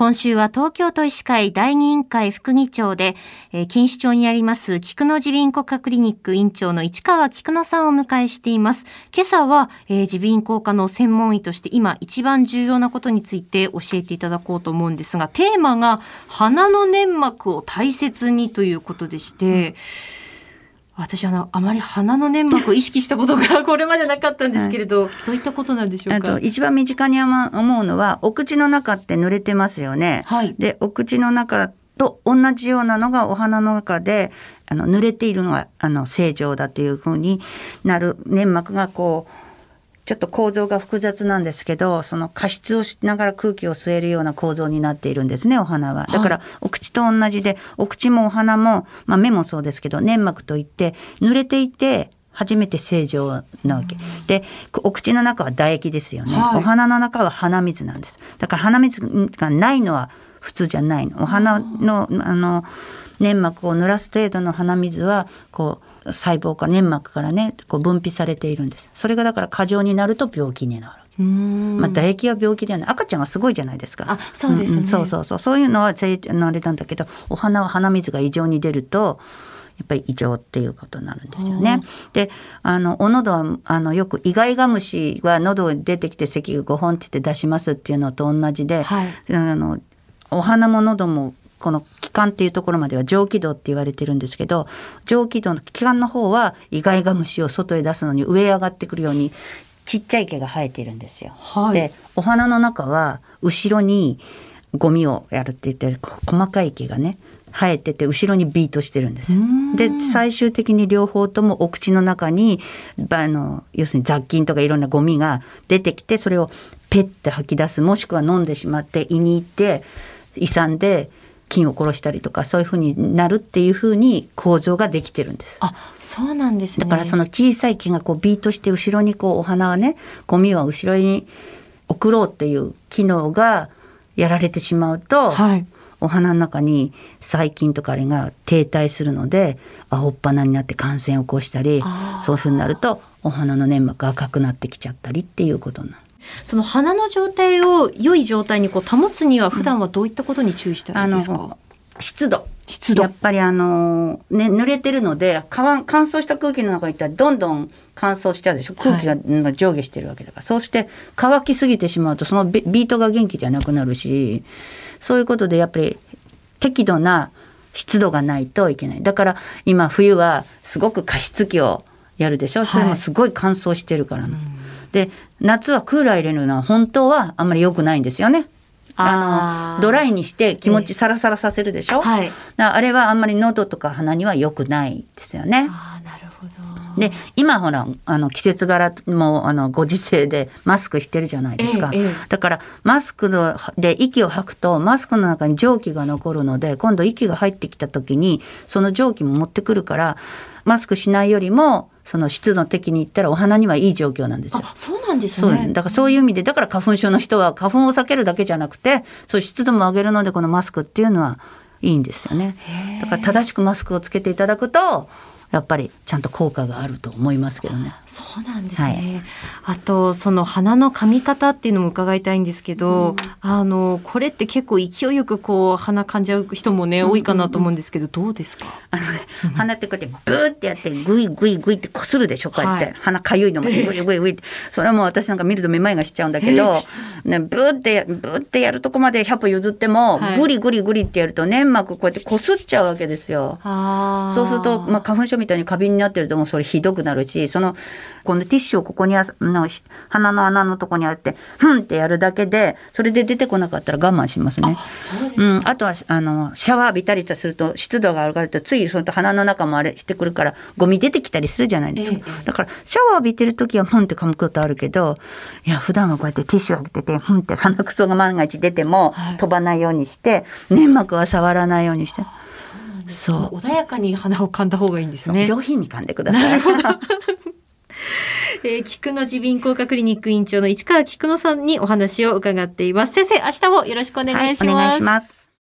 今週は東京都医師会第二委員会副議長で、えー、錦糸町にあります菊野耳鼻咽喉科クリニック院長の市川菊野さんをお迎えしています。今朝は、えー、耳鼻咽喉科の専門医として今一番重要なことについて教えていただこうと思うんですが、テーマが鼻の粘膜を大切にということでして、うん私あのあまり鼻の粘膜を意識したことが これまでなかったんですけれど、はい、どういったことなんでしょうか？一番身近に思うのはお口の中って濡れてますよね。はい、でお口の中と同じようなのがお鼻の中であの濡れているのがあの正常だというふうになる粘膜がこうちょっと構造が複雑なんですけどその加湿をしながら空気を吸えるような構造になっているんですねお花は。だからお口と同じでお口もお花も、まあ、目もそうですけど粘膜といって濡れていて初めて正常なわけ。で、お口の中は唾液ですよね、はい、お花の中は鼻水なんです。だから鼻水がないのは普通じゃないの。お花の、あの、粘膜を濡らす程度の鼻水は、こう、細胞か粘膜からねこう分泌されているんです。それがだから過剰になると病気になる。まあ、唾液は病気ではない。赤ちゃんはすごいじゃないですか。あそうですね、うん、そうそうそう。そういうのはあれなんだけどお花は鼻水が異常に出るとやっぱり異常っていうことになるんですよね。であのお喉はあのよくイガイガムシは喉に出てきて咳が5本ってって出しますっていうのと同じで、はい、あのお花も喉もこの気管っていうところまでは上気道って言われてるんですけど上気道の気管の方はイガイガムシを外へ出すのに上へ上がってくるようにちっちゃい毛が生えているんですよ。はい、でお花の中は後ろにゴミをやるって言って細かい毛がね生えてて後ろにビートしてるんですよ。で最終的に両方ともお口の中にあの要するに雑菌とかいろんなゴミが出てきてそれをペッて吐き出すもしくは飲んでしまって胃に行って胃酸で菌を殺したりとかそういうふうになるっていうふうに構造ができてるんです。あそうなんです、ね、だからその小さい菌がこうビートして後ろにこうお花はねゴミは後ろに送ろうっていう機能がやられてしまうと、はい、お花の中に細菌とかあれが停滞するので青っ鼻になって感染を起こしたりそういうふうになるとお花の粘膜が赤くなってきちゃったりっていうことになる。その鼻の状態を良い状態にこう保つには普段はどういったことに注意したらいいですか、うん、湿度。湿度。やっぱりあのね濡れてるので乾燥した空気の中にいったらどんどん乾燥しちゃうでしょ？空気が上下してるわけだから、はい、そうして乾きすぎてしまうとそのビートが元気じゃなくなるしそういうことでやっぱり適度な湿度がないといけない。だから今冬はすごく加湿器をやるでしょ、はい、それもすごい乾燥してるから、ね、で夏はクーラー入れるのは本当はあんまり良くないんですよね。あのドライにして気持ちサラサラさせるでしょ、はい、あれはあんまり喉とか鼻には良くないですよね。あなるほど。で今ほらあの季節柄もあのご時世でマスクしてるじゃないですか、ええ、だからマスクで息を吐くとマスクの中に蒸気が残るので今度息が入ってきた時にその蒸気も持ってくるからマスクしないよりもその湿度的に言ったらお花にはいい状況なんですよ。そうなんですね。だからそういう意味でだから花粉症の人は花粉を避けるだけじゃなくてそう湿度も上げるのでこのマスクっていうのはいいんですよね。だから正しくマスクをつけていただくとやっぱりちゃんと効果があると思いますけどね。そうなんですね。はい、あとその鼻の噛み方っていうのも伺いたいんですけど、うん、あのこれって結構勢いよくこう鼻噛んじゃう人もね、多いかなと思うんですけどどうですか？あのね、鼻ってこうやってブーってやってグイグイグイってこするでしょ？こうやって、はい、鼻かゆいのまでグイグイグイって。それはもう私なんか見るとめまいがしちゃうんだけど、ねブーってブーってやるとこまで100歩譲っても、はい、グリグリグリってやると粘膜こうやってこすっちゃうわけですよ。そうするとまあ花粉症みたいに過敏になってるともうそれひどくなるしそのこのティッシュをここにあの鼻の穴のとこにあってふんってやるだけでそれで出てこなかったら我慢しますね。あうん、あとはあのシャワー浴びたりすると湿度が上がるとついその鼻の中もあれしてくるからゴミ出てきたりするじゃないですか。ええ、だからシャワー浴びてる時はふんって噛むことあるけどいや普段はこうやってティッシュ浴びててふんって鼻くそが万が一出ても飛ばないようにして、はい、粘膜は触らないようにして。そう。穏やかに鼻を噛んだ方がいいんですね。上品に噛んでください。なるほど。えー、菊野耳鼻咽喉科クリニック院長の市川菊野さんにお話を伺っています。先生明日もよろしくお願いします、はい、お願いします